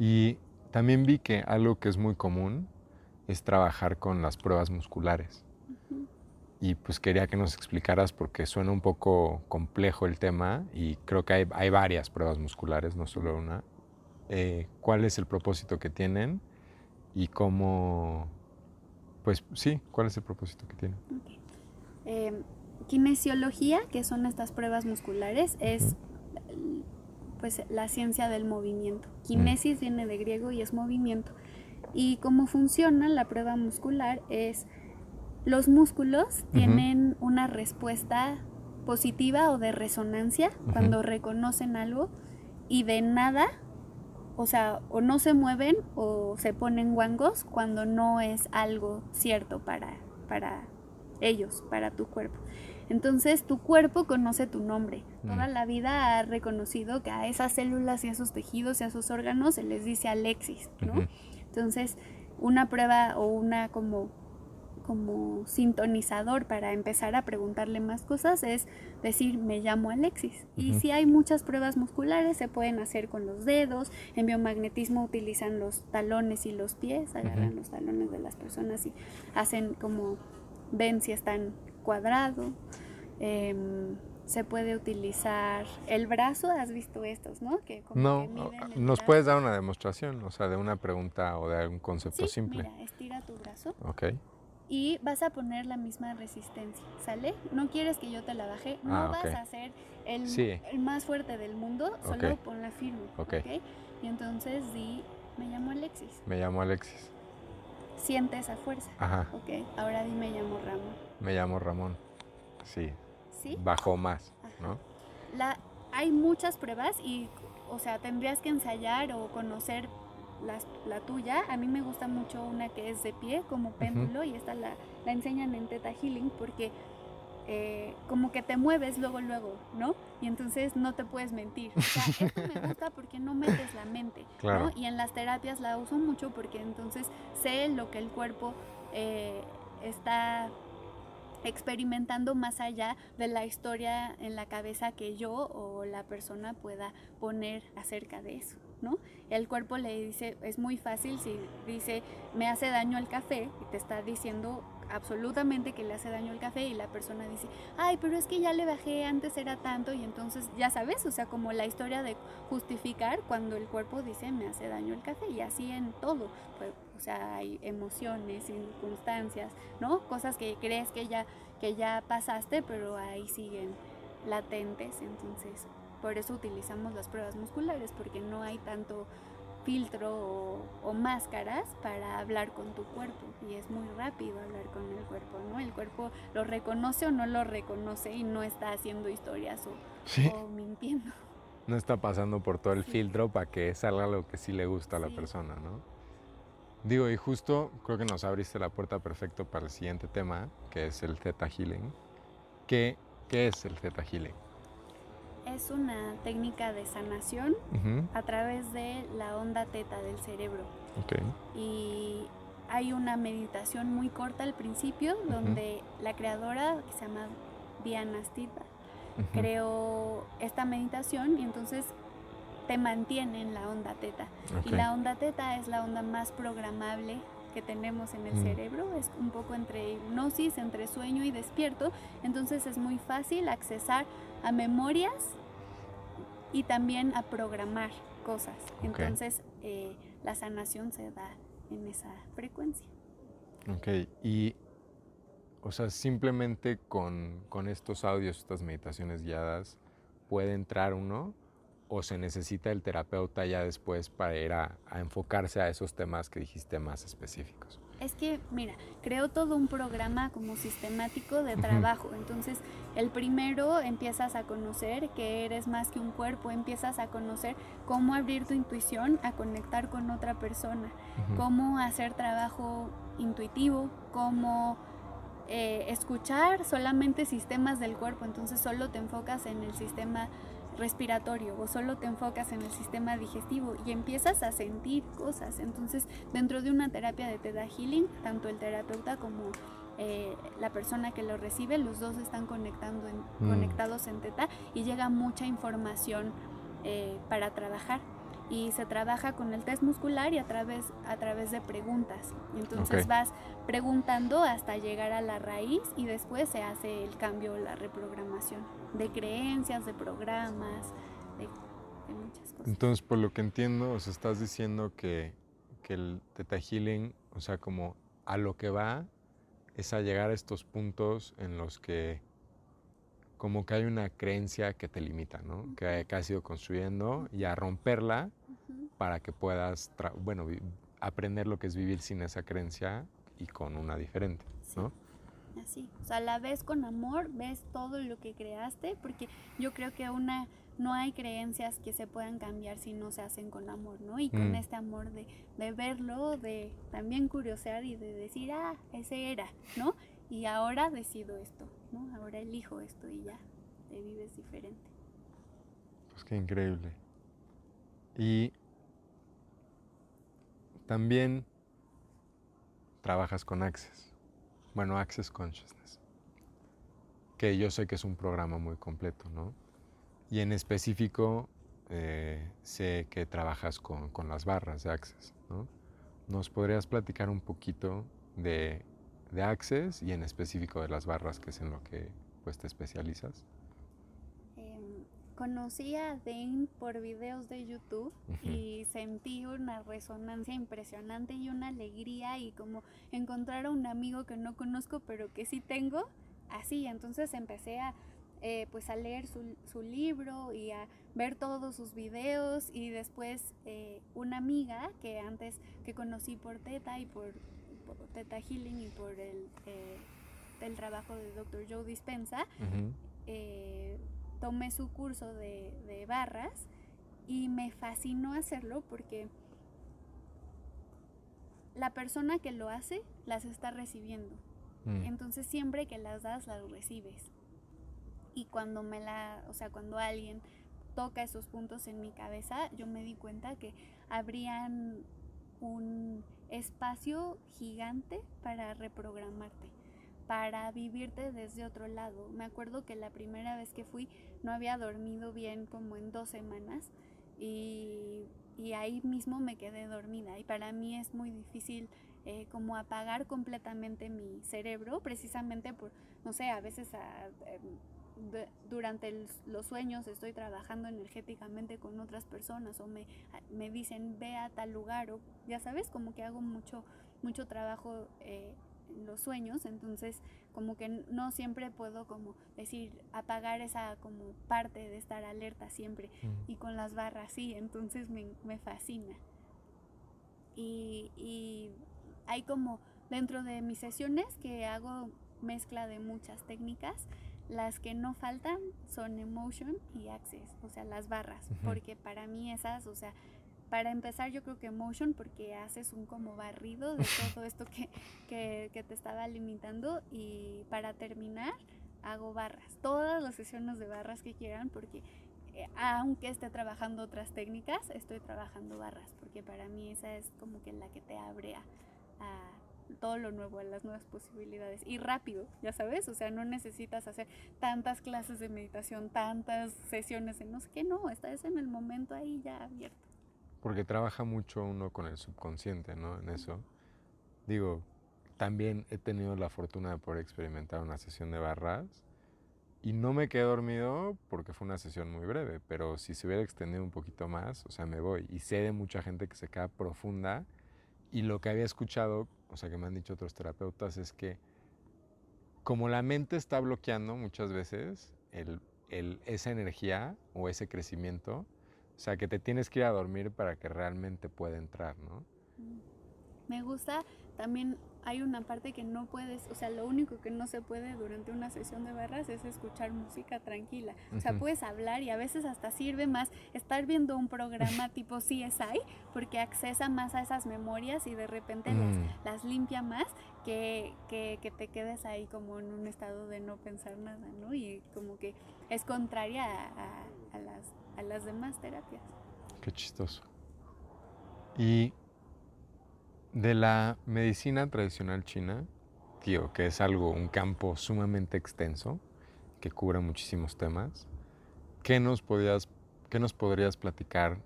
Y también vi que algo que es muy común es trabajar con las pruebas musculares. Y pues quería que nos explicaras porque suena un poco complejo el tema y creo que hay, hay varias pruebas musculares, no solo una. Eh, ¿Cuál es el propósito que tienen y cómo, pues sí, cuál es el propósito que tienen? Em, kinesiología, que son estas pruebas musculares, es pues la ciencia del movimiento. Kinesis viene de griego y es movimiento. Y cómo funciona la prueba muscular es los músculos tienen una respuesta positiva o de resonancia cuando reconocen algo y de nada, o sea, o no se mueven o se ponen guangos cuando no es algo cierto para, para ellos, para tu cuerpo. Entonces tu cuerpo conoce tu nombre. Toda la vida ha reconocido que a esas células y a esos tejidos y a esos órganos se les dice Alexis, ¿no? Entonces una prueba o una como como sintonizador para empezar a preguntarle más cosas es decir me llamo Alexis. Y si hay muchas pruebas musculares, se pueden hacer con los dedos, en biomagnetismo utilizan los talones y los pies, agarran los talones de las personas y hacen como ven si están cuadrado. Em, se puede utilizar el brazo, has visto estos, ¿no? Que no, nos puedes dar una demostración, o sea, de una pregunta o de algún concepto simple. Mira, estira tu brazo. Ok. Y vas a poner la misma resistencia, ¿sale? No quieres que yo te la baje, no ah, vas a ser el, más fuerte del mundo, solo ponla firme, ok. Y entonces di, me llamo Alexis. Me llamo Alexis. Siente esa fuerza. Ajá. Ok, ahora di, me llamo Ramón. Me llamo Ramón. Sí. ¿Sí? Bajó más, ¿no? La, hay muchas pruebas y, o sea, tendrías que ensayar o conocer la tuya. A mí me gusta mucho una que es de pie, como péndulo, y esta la, la enseñan en Teta Healing porque eh, como que te mueves luego, luego, ¿no? Y entonces no te puedes mentir. O sea, esto me gusta porque no metes la mente, ¿no? Y en las terapias la uso mucho porque entonces sé lo que el cuerpo eh, está experimentando más allá de la historia en la cabeza que yo o la persona pueda poner acerca de eso, ¿no? El cuerpo le dice, es muy fácil si dice, me hace daño el café y te está diciendo absolutamente que le hace daño el café y la persona dice, ay, pero es que ya le bajé, antes era tanto y entonces ya sabes, o sea, como la historia de justificar cuando el cuerpo dice, me hace daño el café y así en todo. Pues, o sea, hay emociones, circunstancias, ¿no? Cosas que crees que ya, que ya pasaste, pero ahí siguen latentes. Entonces, por eso utilizamos las pruebas musculares, porque no hay tanto filtro o, máscaras para hablar con tu cuerpo y es muy rápido hablar con el cuerpo, ¿no? El cuerpo lo reconoce o no lo reconoce y no está haciendo historias o, mintiendo. No está pasando por todo el filtro para que salga lo que sí le gusta a la persona, ¿no? Digo, y justo creo que nos abriste la puerta perfecto para el siguiente tema, que es el Theta Healing. ¿Qué, qué es el Theta Healing? Es una técnica de sanación a través de la onda teta del cerebro. Okay. Y hay una meditación muy corta al principio, donde la creadora, que se llama Diana Stita, creó esta meditación y entonces te mantiene en la onda teta. Y la onda teta es la onda más programable que tenemos en el mm. cerebro, es un poco entre hipnosis, entre sueño y despierto, entonces es muy fácil accesar a memorias y también a programar cosas. Entonces eh, la sanación se da en esa frecuencia. Ok, y o sea, simplemente con, con estos audios, estas meditaciones guiadas, puede entrar uno o se necesita el terapeuta ya después para ir a, enfocarse a esos temas que dijiste más específicos? Es que, mira, creo todo un programa como sistemático de trabajo. Entonces, el primero empiezas a conocer que eres más que un cuerpo, empiezas a conocer cómo abrir tu intuición a conectar con otra persona, cómo hacer trabajo intuitivo, cómo eh, escuchar solamente sistemas del cuerpo. Entonces, solo te enfocas en el sistema respiratorio o solo te enfocas en el sistema digestivo y empiezas a sentir cosas. Entonces, dentro de una terapia de Theta Healing, tanto el terapeuta como eh, la persona que lo recibe, los dos están conectando mm. conectados en Teta y llega mucha información eh, para trabajar. y se trabaja con el test muscular y a través, a través de preguntas. Entonces vas preguntando hasta llegar a la raíz y después se hace el cambio, la reprogramación de creencias, de programas, de, muchas cosas. Entonces, por lo que entiendo, os estás diciendo que, que el Theta Healing, o sea, como a lo que va es a llegar a estos puntos en los que como que hay una creencia que te limita, ¿no? que, has ido construyendo y a romperla para que puedas, bueno, aprender lo que es vivir sin esa creencia y con una diferente, ¿no? Así, o sea, la ves con amor, ves todo lo que creaste, porque yo creo que una no hay creencias que se puedan cambiar si no se hacen con amor, ¿no? Y con mm. este amor de, de, verlo, de también curiosear y de decir, ah, ese era, ¿no? Y ahora decido esto, ¿no? Ahora elijo esto y ya, te vives diferente. Pues qué increíble. Y también trabajas con Access. Bueno, Access Consciousness. Que yo sé que es un programa muy completo, ¿no? Y en específico eh, sé que trabajas con, las barras de Access, ¿no? ¿Nos podrías platicar un poquito de, de Access y en específico de las barras, que es en lo que pues, te especializas? Conocí a Dane por videos de YouTube y sentí una resonancia impresionante y una alegría y como encontrar a un amigo que no conozco pero que sí tengo, así, entonces empecé a eh, pues a leer su, libro y a ver todos sus videos y después eh, una amiga que antes que conocí por Teta y por, Teta Healing y por el, eh, el trabajo de Dr. Joe Dispensa, tomé su curso de, barras y me fascinó hacerlo porque la persona que lo hace las está recibiendo. Mm. Entonces siempre que las das, las recibes. Y cuando me la, o sea, cuando alguien toca esos puntos en mi cabeza, yo me di cuenta que habrían un espacio gigante para reprogramarte para vivirte desde otro lado. Me acuerdo que la primera vez que fui no había dormido bien como en dos semanas y, ahí mismo me quedé dormida y para mí es muy difícil eh, como apagar completamente mi cerebro precisamente por, no sé, a veces em, durante los sueños estoy trabajando energéticamente con otras personas o me, me, dicen ve a tal lugar o ya sabes, como que hago mucho, mucho trabajo eh, los sueños, entonces como que no siempre puedo como decir apagar esa como parte de estar alerta siempre y con las barras sí, entonces me, fascina. Y, y, hay como dentro de mis sesiones que hago mezcla de muchas técnicas, las que no faltan son emotion y access, o sea, las barras, porque para mí esas, o sea, para empezar, yo creo que Motion, porque haces un como barrido de todo esto que, que, te estaba limitando. Y para terminar, hago barras. Todas las sesiones de barras que quieran, porque eh, aunque esté trabajando otras técnicas, estoy trabajando barras, porque para mí esa es como que la que te abre a, todo lo nuevo, a las nuevas posibilidades. Y rápido, ya sabes, o sea, no necesitas hacer tantas clases de meditación, tantas sesiones en no sé qué, no, estás en el momento ahí ya abierto. Porque trabaja mucho uno con el subconsciente, ¿no? En eso. Digo, también he tenido la fortuna de poder experimentar una sesión de barras y no me quedé dormido porque fue una sesión muy breve, pero si se hubiera extendido un poquito más, o sea, me voy. Y sé de mucha gente que se queda profunda y lo que había escuchado, o sea, que me han dicho otros terapeutas, es que como la mente está bloqueando muchas veces el, el, esa energía o ese crecimiento, o sea, que te tienes que ir a dormir para que realmente pueda entrar, ¿no? Me gusta también hay una parte que no puedes, o sea, lo único que no se puede durante una sesión de barras es escuchar música tranquila. O sea, puedes hablar y a veces hasta sirve más estar viendo un programa tipo CSI porque accesa más a esas memorias y de repente las, mm. las, limpia más que, que, que, te quedes ahí como en un estado de no pensar nada, ¿no? Y como que es contraria a, a las a las demás terapias. Qué chistoso. Y de la medicina tradicional china, tío, que es algo, un campo sumamente extenso, que cubre muchísimos temas, ¿qué nos, podías, qué nos podrías platicar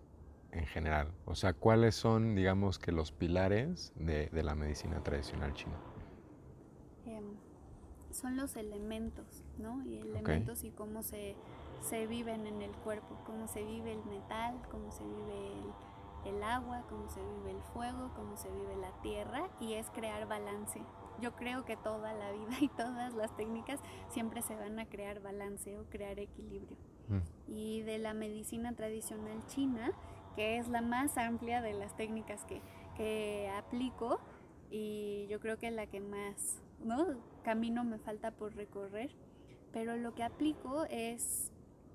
en general? O sea, ¿cuáles son, digamos, que los pilares de, la medicina tradicional china? Em, son los elementos, ¿no? Y elementos y cómo se, se, viven en el cuerpo, cómo se vive el metal, cómo se vive el, el agua, cómo se vive el fuego, cómo se vive la tierra, y es crear balance. Yo creo que toda la vida y todas las técnicas siempre se van a crear balance o crear equilibrio. Mm. Y de la medicina tradicional china, que es la más amplia de las técnicas que, que aplico y yo creo que la que más ¿no? camino me falta por recorrer, pero lo que aplico es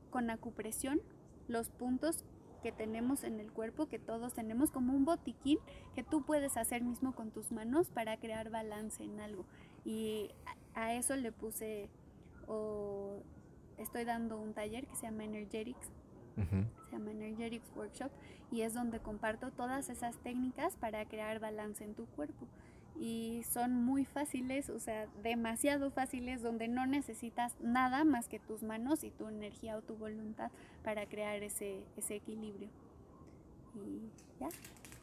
con acupresión los puntos que tenemos en el cuerpo, que todos tenemos como un botiquín que tú puedes hacer mismo con tus manos para crear balance en algo. Y a, eso le puse o estoy dando un taller que se llama Energetics. Se llama Energetics Workshop y es donde comparto todas esas técnicas para crear balance en tu cuerpo. Y son muy fáciles, o sea, demasiado fáciles, donde no necesitas nada más que tus manos y tu energía o tu voluntad para crear ese, ese equilibrio. Y ya,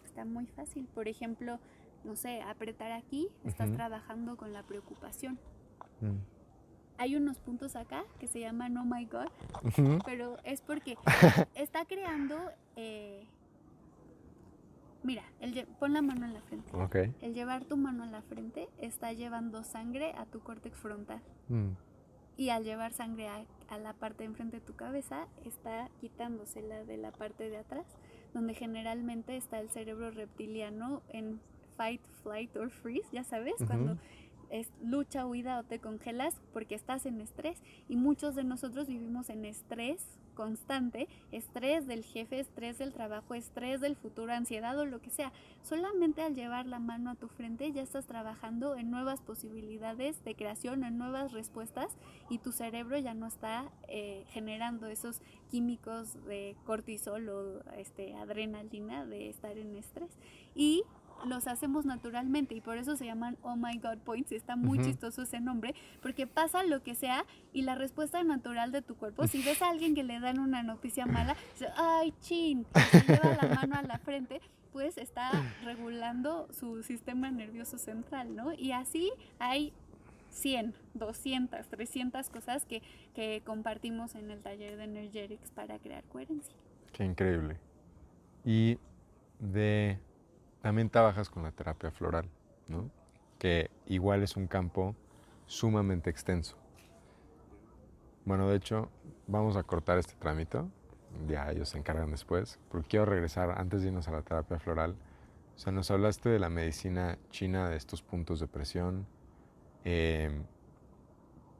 está muy fácil. Por ejemplo, no sé, apretar aquí, estás trabajando con la preocupación. Mm hay unos puntos acá que se llaman Oh My God, pero es porque está creando... Eh, mira, el, pon la mano en la frente. El llevar tu mano en la frente está llevando sangre a tu córtex frontal. Mm. Y al llevar sangre a, a, la parte de enfrente de tu cabeza, está quitándosela de la parte de atrás, donde generalmente está el cerebro reptiliano en fight, flight or freeze, ya sabes, cuando es lucha, huida o te congelas porque estás en estrés y muchos de nosotros vivimos en estrés constante, estrés del jefe, estrés del trabajo, estrés del futuro, ansiedad o lo que sea. Solamente al llevar la mano a tu frente ya estás trabajando en nuevas posibilidades de creación, en nuevas respuestas y tu cerebro ya no está eh, generando esos químicos de cortisol o este, adrenalina de estar en estrés. Y los hacemos naturalmente y por eso se llaman Oh My God Points. Está muy chistoso ese nombre porque pasa lo que sea y la respuesta natural de tu cuerpo, si ves a alguien que le dan una noticia mala, dice, ay, chin, se lleva la mano a la frente, pues está regulando su sistema nervioso central, ¿no? Y así hay 100, 200, 300 cosas que, que compartimos en el taller de Energetics para crear coherencia. Qué increíble. Y de también trabajas con la terapia floral, ¿no? que igual es un campo sumamente extenso. Bueno, de hecho, vamos a cortar este trámite, ya ellos se encargan después, porque quiero regresar antes de irnos a la terapia floral. O sea, nos hablaste de la medicina china, de estos puntos de presión, em,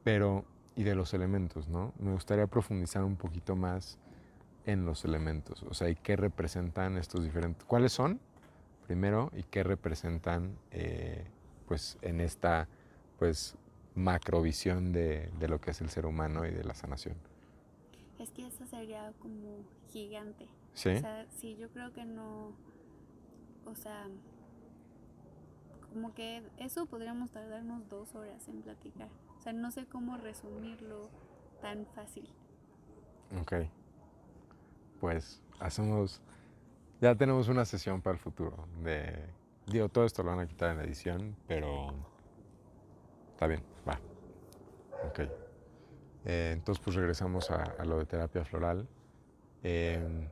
pero y de los elementos, ¿no? Me gustaría profundizar un poquito más en los elementos, o sea, y qué representan estos diferentes, cuáles son primero y qué representan eh, pues en esta pues macrovisión de, de, lo que es el ser humano y de la sanación. Es que eso sería como gigante. Sí. O sea, sí, yo creo que no, o sea, como que eso podríamos tardarnos dos horas en platicar. O sea, no sé cómo resumirlo tan fácil. Ok. Pues hacemos ya tenemos una sesión para el futuro. De, digo, todo esto lo van a quitar en la edición, pero está bien, va. Ok. Eh, entonces, pues regresamos a, lo de terapia floral. Em,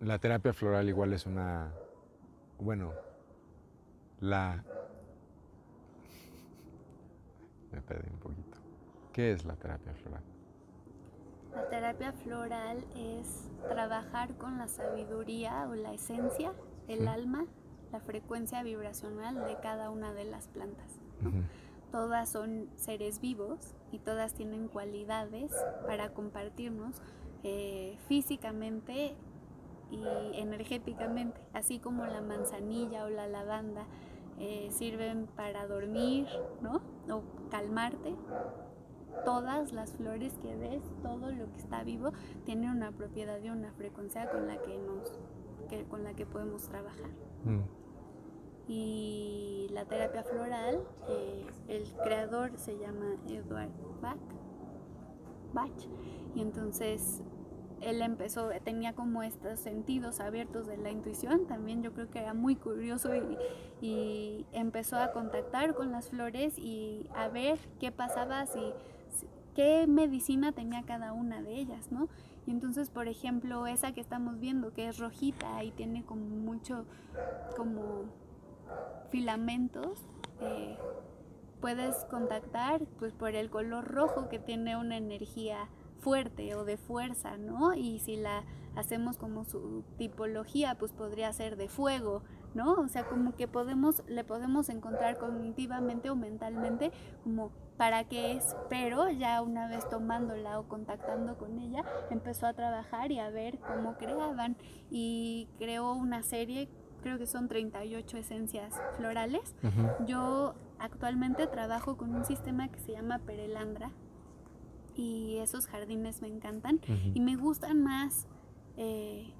la terapia floral igual es una, bueno, la... Me perdí un poquito. ¿Qué es la terapia floral? La terapia floral es trabajar con la sabiduría o la esencia, el alma, la frecuencia vibracional de cada una de las plantas. Todas son seres vivos y todas tienen cualidades para compartirnos eh, físicamente y energéticamente, así como la manzanilla o la lavanda eh, sirven para dormir, ¿no? O calmarte todas las flores que ves, todo lo que está vivo, tiene una propiedad y una frecuencia con la que nos, con la que podemos trabajar. Mm. Y la terapia floral, eh, el creador se llama Edward Bach, Bach, y entonces él empezó, tenía como estos sentidos abiertos de la intuición, también yo creo que era muy curioso y, empezó a contactar con las flores y a ver qué pasaba, si, qué medicina tenía cada una de ellas, ¿no? Y entonces, por ejemplo, esa que estamos viendo, que es rojita y tiene como mucho, como filamentos, eh, puedes contactar pues por el color rojo que tiene una energía fuerte o de fuerza, ¿no? Y si la hacemos como su tipología, pues podría ser de fuego, ¿no? O sea, como que podemos, le podemos encontrar cognitivamente o mentalmente como para qué es, pero ya una vez tomándola o contactando con ella, empezó a trabajar y a ver cómo creaban y creó una serie, creo que son 38 esencias florales. Yo actualmente trabajo con un sistema que se llama Perelandra, y esos jardines me encantan y me gustan más, eh,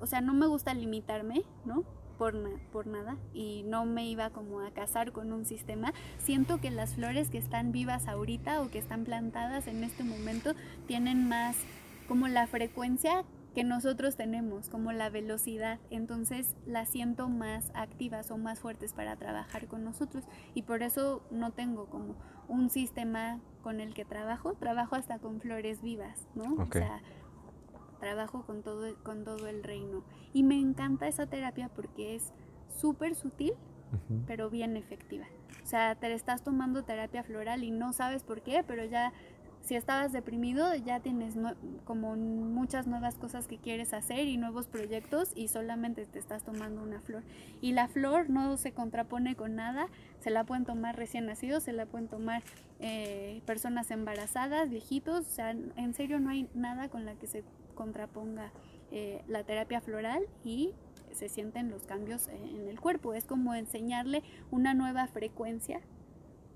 o sea, no me gusta limitarme, ¿no? Por, por nada y no me iba como a casar con un sistema. Siento que las flores que están vivas ahorita o que están plantadas en este momento tienen más como la frecuencia que nosotros tenemos, como la velocidad, entonces las siento más activas o más fuertes para trabajar con nosotros y por eso no tengo como un sistema con el que trabajo, trabajo hasta con flores vivas, ¿no? O sea, trabajo con todo, con todo el reino y me encanta esa terapia porque es súper sutil, pero bien efectiva. O sea, te estás tomando terapia floral y no sabes por qué, pero ya si estabas deprimido ya tienes como muchas nuevas cosas que quieres hacer y nuevos proyectos y solamente te estás tomando una flor. Y la flor no se contrapone con nada, se la pueden tomar recién nacidos, se la pueden tomar eh, personas embarazadas, viejitos, o sea, en serio no hay nada con la que se contraponga eh, la terapia floral y se sienten los cambios en el cuerpo. Es como enseñarle una nueva frecuencia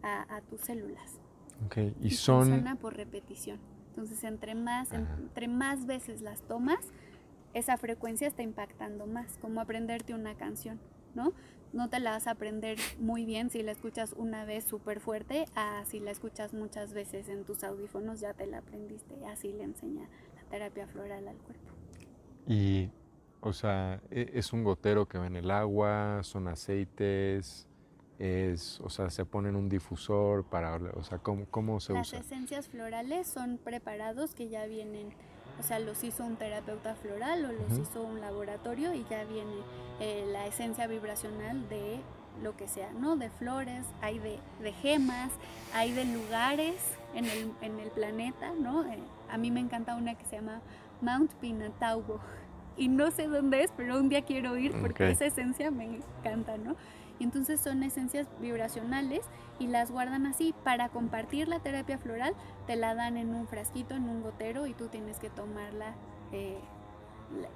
a tus células. Okay. Y, son... Funciona por repetición. Entonces, entre más, entre más veces las tomas, esa frecuencia está impactando más, como aprenderte una canción, ¿no? No te la vas a aprender muy bien si la escuchas una vez súper fuerte, a si la escuchas muchas veces en tus audífonos, ya te la aprendiste. Así le enseña terapia floral al cuerpo. Y, o sea, e, es un gotero que va en el agua, son aceites, es, o sea, se pone en un difusor para, o sea, ¿cómo, cómo se Las usa? Las esencias florales son preparados que ya vienen, o sea, los hizo un terapeuta floral o los hizo un laboratorio y ya viene eh, la esencia vibracional de lo que sea, ¿no? De flores, hay de, de gemas, hay de lugares en el, en el planeta, ¿no? Eh, a mí me encanta una que se llama Mount Pinataubo y no sé dónde es, pero un día quiero ir porque esa esencia me encanta, ¿no? Y entonces son esencias vibracionales y las guardan así. Para compartir la terapia floral, te la dan en un frasquito, en un gotero y tú tienes que tomarla eh,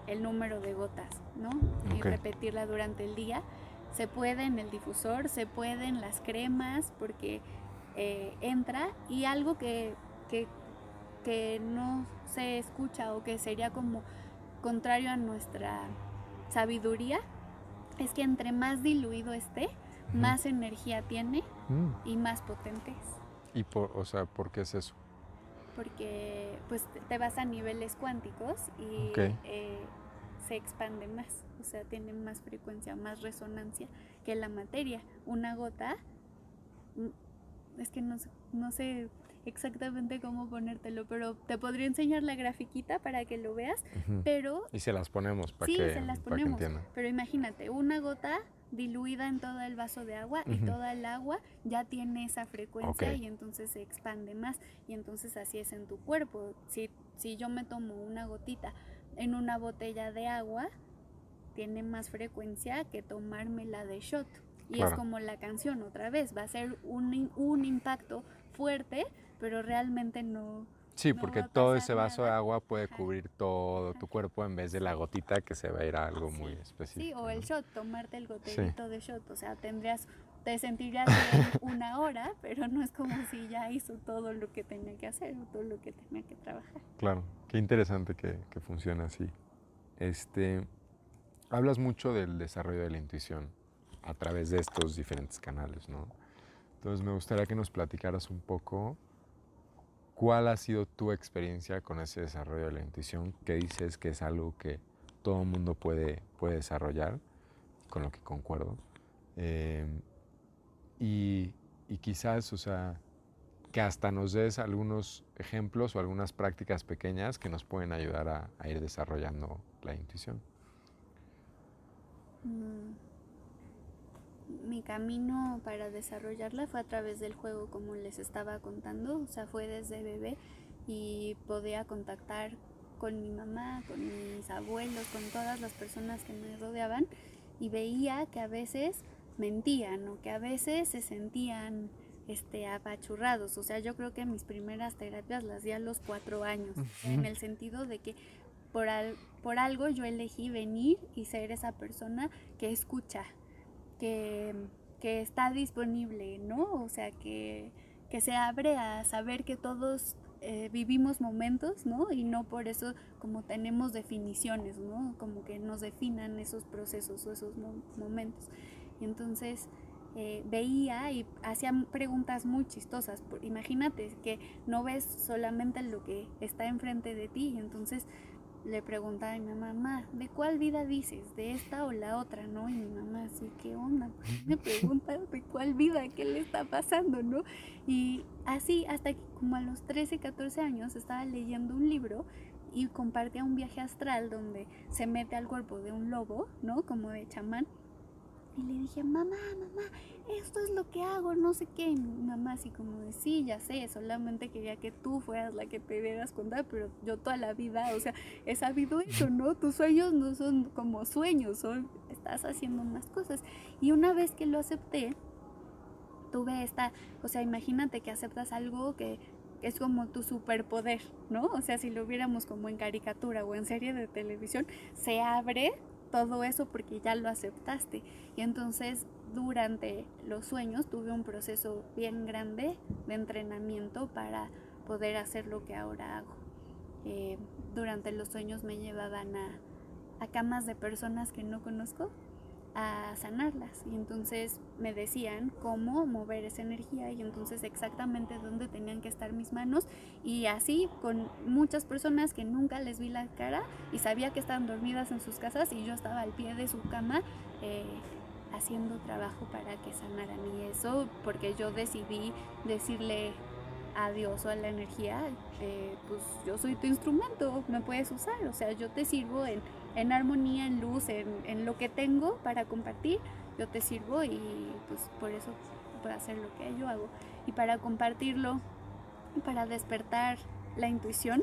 el número de gotas, ¿no? Y repetirla durante el día. Se puede en el difusor, se puede en las cremas, porque eh, entra y algo que, que, que no se escucha o que sería como contrario a nuestra sabiduría es que entre más diluido esté, más energía tiene mm. y más potente es. ¿Y por, o sea, por qué es eso? Porque pues te vas a niveles cuánticos y eh, se expande más, o sea, tiene más frecuencia, más resonancia que la materia. Una gota, mm, es que no, no sé exactamente cómo ponértelo, pero te podría enseñar la grafiquita para que lo veas, pero... Y se las ponemos para que, se las ponemos, Pero imagínate, una gota diluida en todo el vaso de agua y toda el agua ya tiene esa frecuencia y entonces se expande más y entonces así es en tu cuerpo. Si, si yo me tomo una gotita en una botella de agua, tiene más frecuencia que tomármela de shot. Y es como la canción otra vez, va a ser un, un impacto fuerte, pero realmente no. Sí, porque todo ese vaso de agua puede cubrir todo tu cuerpo en vez de la gotita que se va a ir a algo muy específico. Sí, o el shot, tomarte el goterito de shot, o sea, tendrías, te sentirías bien una hora, pero no es como si ya hizo todo lo que tenía que hacer o todo lo que tenía que trabajar. Claro, qué interesante que, que funcione así. Este, hablas mucho del desarrollo de la intuición a través de estos diferentes canales, ¿no? Entonces me gustaría que nos platicaras un poco ¿Cuál ha sido tu experiencia con ese desarrollo de la intuición? ¿Qué dices que es algo que todo el mundo puede, puede desarrollar? Con lo que concuerdo. Eh, y, y, quizás, o sea, que hasta nos des algunos ejemplos o algunas prácticas pequeñas que nos pueden ayudar a, a ir desarrollando la intuición. Mm. Mi camino para desarrollarla fue a través del juego, como les estaba contando, o sea, fue desde bebé y podía contactar con mi mamá, con mis abuelos, con todas las personas que me rodeaban y veía que a veces mentían o que a veces se sentían este, apachurrados. O sea, yo creo que mis primeras terapias las di a los cuatro años, en el sentido de que por, por algo yo elegí venir y ser esa persona que escucha, que, que está disponible, ¿no? O sea, que, que se abre a saber que todos eh, vivimos momentos, ¿no? Y no por eso como tenemos definiciones, ¿no? Como que nos definan esos procesos o esos momentos. Y entonces eh, veía y hacía preguntas muy chistosas. Imagínate que no ves solamente lo que está enfrente de ti, entonces le preguntaba a mi mamá, ¿de cuál vida dices? ¿De esta o la otra? ¿No? Y mi mamá así, ¿qué onda? Me pregunta de cuál vida, qué le está pasando, ¿no? Y así, hasta que como a los 13, 14 años estaba leyendo un libro y compartía un viaje astral donde se mete al cuerpo de un lobo, ¿no? Como de chamán. Y le dije, mamá, mamá, esto es lo que hago, no sé qué. mi mamá así como de, sí, ya sé, solamente quería que tú fueras la que te dieras cuenta, pero yo toda la vida, o sea, he sabido eso, ¿no? Tus sueños no son como sueños, son, estás haciendo unas cosas. Y una vez que lo acepté, tuve esta, o sea, imagínate que aceptas algo que es como tu superpoder, ¿no? O sea, si lo viéramos como en caricatura o en serie de televisión, se abre todo eso porque ya lo aceptaste. Y entonces durante los sueños tuve un proceso bien grande de entrenamiento para poder hacer lo que ahora hago. Eh, durante los sueños me llevaban a, a camas de personas que no conozco a sanarlas. Y entonces me decían cómo mover esa energía y entonces exactamente dónde tenían que estar mis manos. Y así con muchas personas que nunca les vi la cara y sabía que estaban dormidas en sus casas y yo estaba al pie de su cama eh, haciendo trabajo para que sanaran. Y eso porque yo decidí decirle a Dios o a la energía, eh, pues yo soy tu instrumento, me puedes usar, o sea, yo te sirvo en, en armonía, en luz, en, lo que tengo para compartir, yo te sirvo y pues por eso puedo hacer lo que yo hago. Y para compartirlo, para despertar la intuición,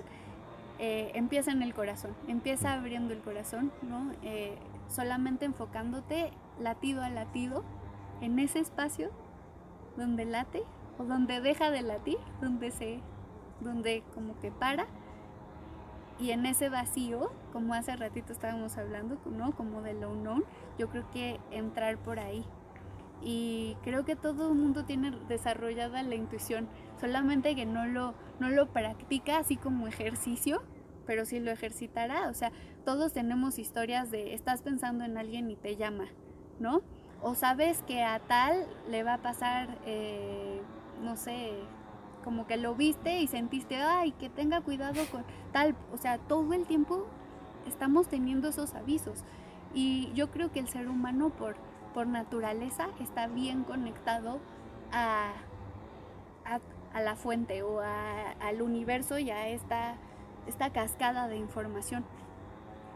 eh, empieza en el corazón, empieza abriendo el corazón, ¿no? Eh, solamente enfocándote latido a latido en ese espacio donde late o donde deja de latir, donde se, donde como que para. Y en ese vacío, como hace ratito estábamos hablando, ¿no? Como del unknown, yo creo que entrar por ahí. Y creo que todo el mundo tiene desarrollada la intuición, solamente que no lo, no lo practica así como ejercicio, pero si lo ejercitará. O sea, todos tenemos historias de estás pensando en alguien y te llama, ¿no? O sabes que a tal le va a pasar eh, no sé, como que lo viste y sentiste, ay, que tenga cuidado con tal, o sea, todo el tiempo estamos teniendo esos avisos. Y yo creo que el ser humano por, por naturaleza está bien conectado a, a, la fuente o al universo y a esta, esta cascada de información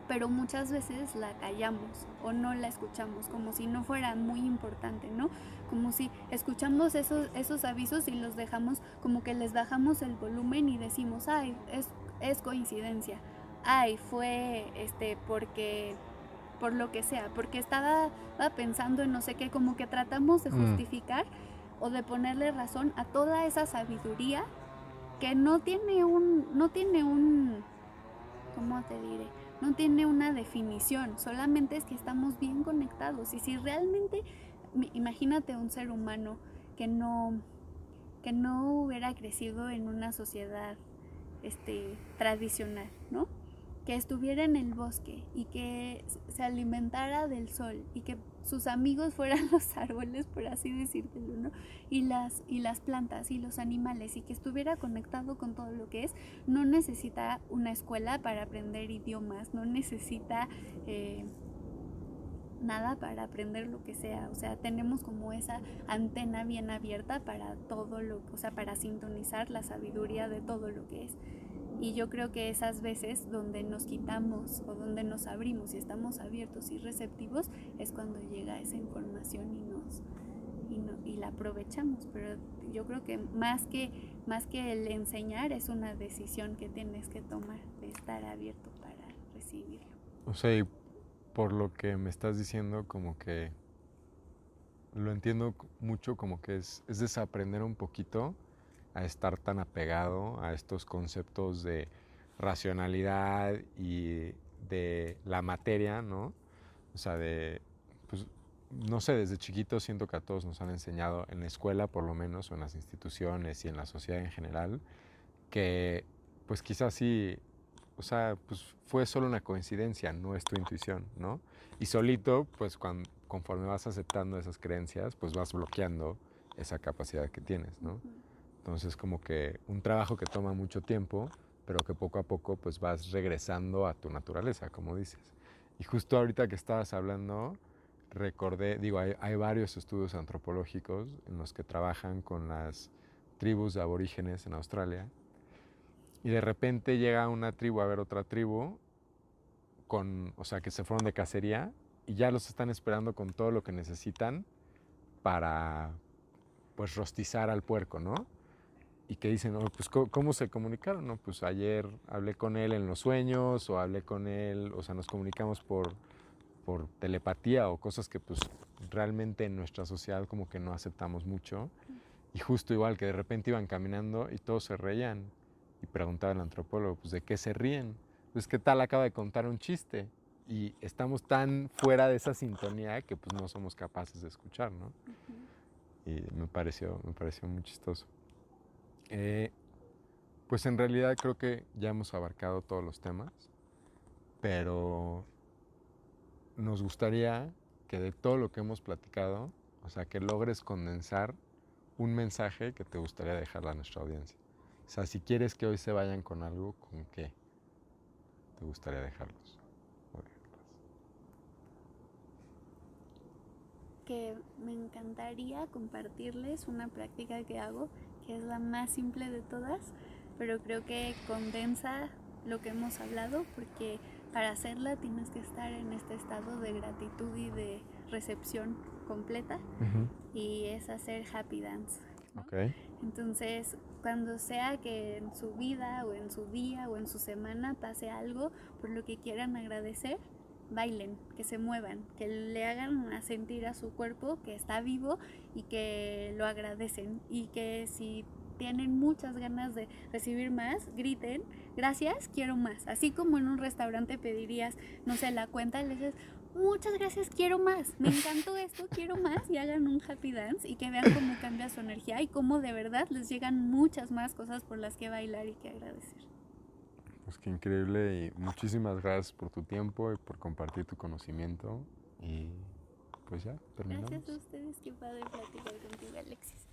pero muchas veces la callamos o no la escuchamos, como si no fuera muy importante, ¿no? Como si escuchamos esos, esos avisos y los dejamos, como que les bajamos el volumen y decimos, ay, es, es coincidencia, ay, fue este, porque por lo que sea, porque estaba, pensando en no sé qué, como que tratamos de mm. justificar o de ponerle razón a toda esa sabiduría que no tiene un, no tiene un, ¿cómo te diré? no tiene una definición, solamente es que estamos bien conectados. Y si realmente, imagínate un ser humano que no, que no hubiera crecido en una sociedad este, tradicional, ¿no? que estuviera en el bosque y que se alimentara del sol y que sus amigos fueran los árboles, por así decirlo, ¿no? Y las, y las plantas y los animales y que estuviera conectado con todo lo que es, no necesita una escuela para aprender idiomas, no necesita eh, nada para aprender lo que sea, o sea, tenemos como esa antena bien abierta para todo lo, o sea, para sintonizar la sabiduría de todo lo que es. Y yo creo que esas veces donde nos quitamos o donde nos abrimos y estamos abiertos y receptivos es cuando llega esa información y nos y, la aprovechamos. Pero yo creo que más que más que el enseñar es una decisión que tienes que tomar de estar abierto para recibirlo. O sea, y por lo que me estás diciendo, como que lo entiendo mucho, como que es, es desaprender un poquito a estar tan apegado a estos conceptos de racionalidad y de la materia, ¿no? O sea, de, pues, no sé, desde chiquito siento que a todos nos han enseñado, en la escuela por lo menos, o en las instituciones y en la sociedad en general, que pues quizás sí, o sea, pues fue solo una coincidencia, no es tu intuición, ¿no? Y solito, pues cuando, conforme vas aceptando esas creencias, pues vas bloqueando esa capacidad que tienes, ¿no? Entonces como que un trabajo que toma mucho tiempo, pero que poco a poco pues vas regresando a tu naturaleza, como dices. Y justo ahorita que estabas hablando, recordé, digo, hay, hay varios estudios antropológicos en los que trabajan con las tribus de aborígenes en Australia. Y de repente llega una tribu a ver otra tribu, con, o sea, que se fueron de cacería y ya los están esperando con todo lo que necesitan para, pues, rostizar al puerco, ¿no? y que dicen, oh, pues ¿cómo, se comunicaron? No, pues ayer hablé con él en los sueños o hablé con él, o sea, nos comunicamos por, por telepatía o cosas que pues realmente en nuestra sociedad como que no aceptamos mucho. Y justo igual que de repente iban caminando y todos se reían y preguntaba el antropólogo, pues ¿de qué se ríen? Pues ¿qué tal acaba de contar un chiste? Y estamos tan fuera de esa sintonía que pues no somos capaces de escuchar, ¿no? Y me pareció, me pareció muy chistoso. Eh, pues en realidad creo que ya hemos abarcado todos los temas, pero nos gustaría que de todo lo que hemos platicado, o sea, que logres condensar un mensaje que te gustaría dejarle a nuestra audiencia. O sea, si quieres que hoy se vayan con algo, ¿con qué te gustaría dejarlos? Que me encantaría compartirles una práctica que hago que es la más simple de todas, pero creo que condensa lo que hemos hablado porque para hacerla tienes que estar en este estado de gratitud y de recepción completa y es hacer happy dance. Entonces, cuando sea que en su vida o en su día o en su semana pase algo por lo que quieran agradecer, bailen, que se muevan, que le hagan sentir a su cuerpo que está vivo y que lo agradecen. Y que si tienen muchas ganas de recibir más, griten, gracias, quiero más. Así como en un restaurante pedirías, no sé, la cuenta, le dices, muchas gracias, quiero más, me encantó esto, quiero más, y hagan un happy dance y que vean cómo cambia su energía y cómo de verdad les llegan muchas más cosas por las que bailar y que agradecer. Pues qué increíble y muchísimas gracias por tu tiempo y por compartir tu conocimiento. Y pues ya, terminamos. Gracias a ustedes, qué padre platicar contigo, Alexis.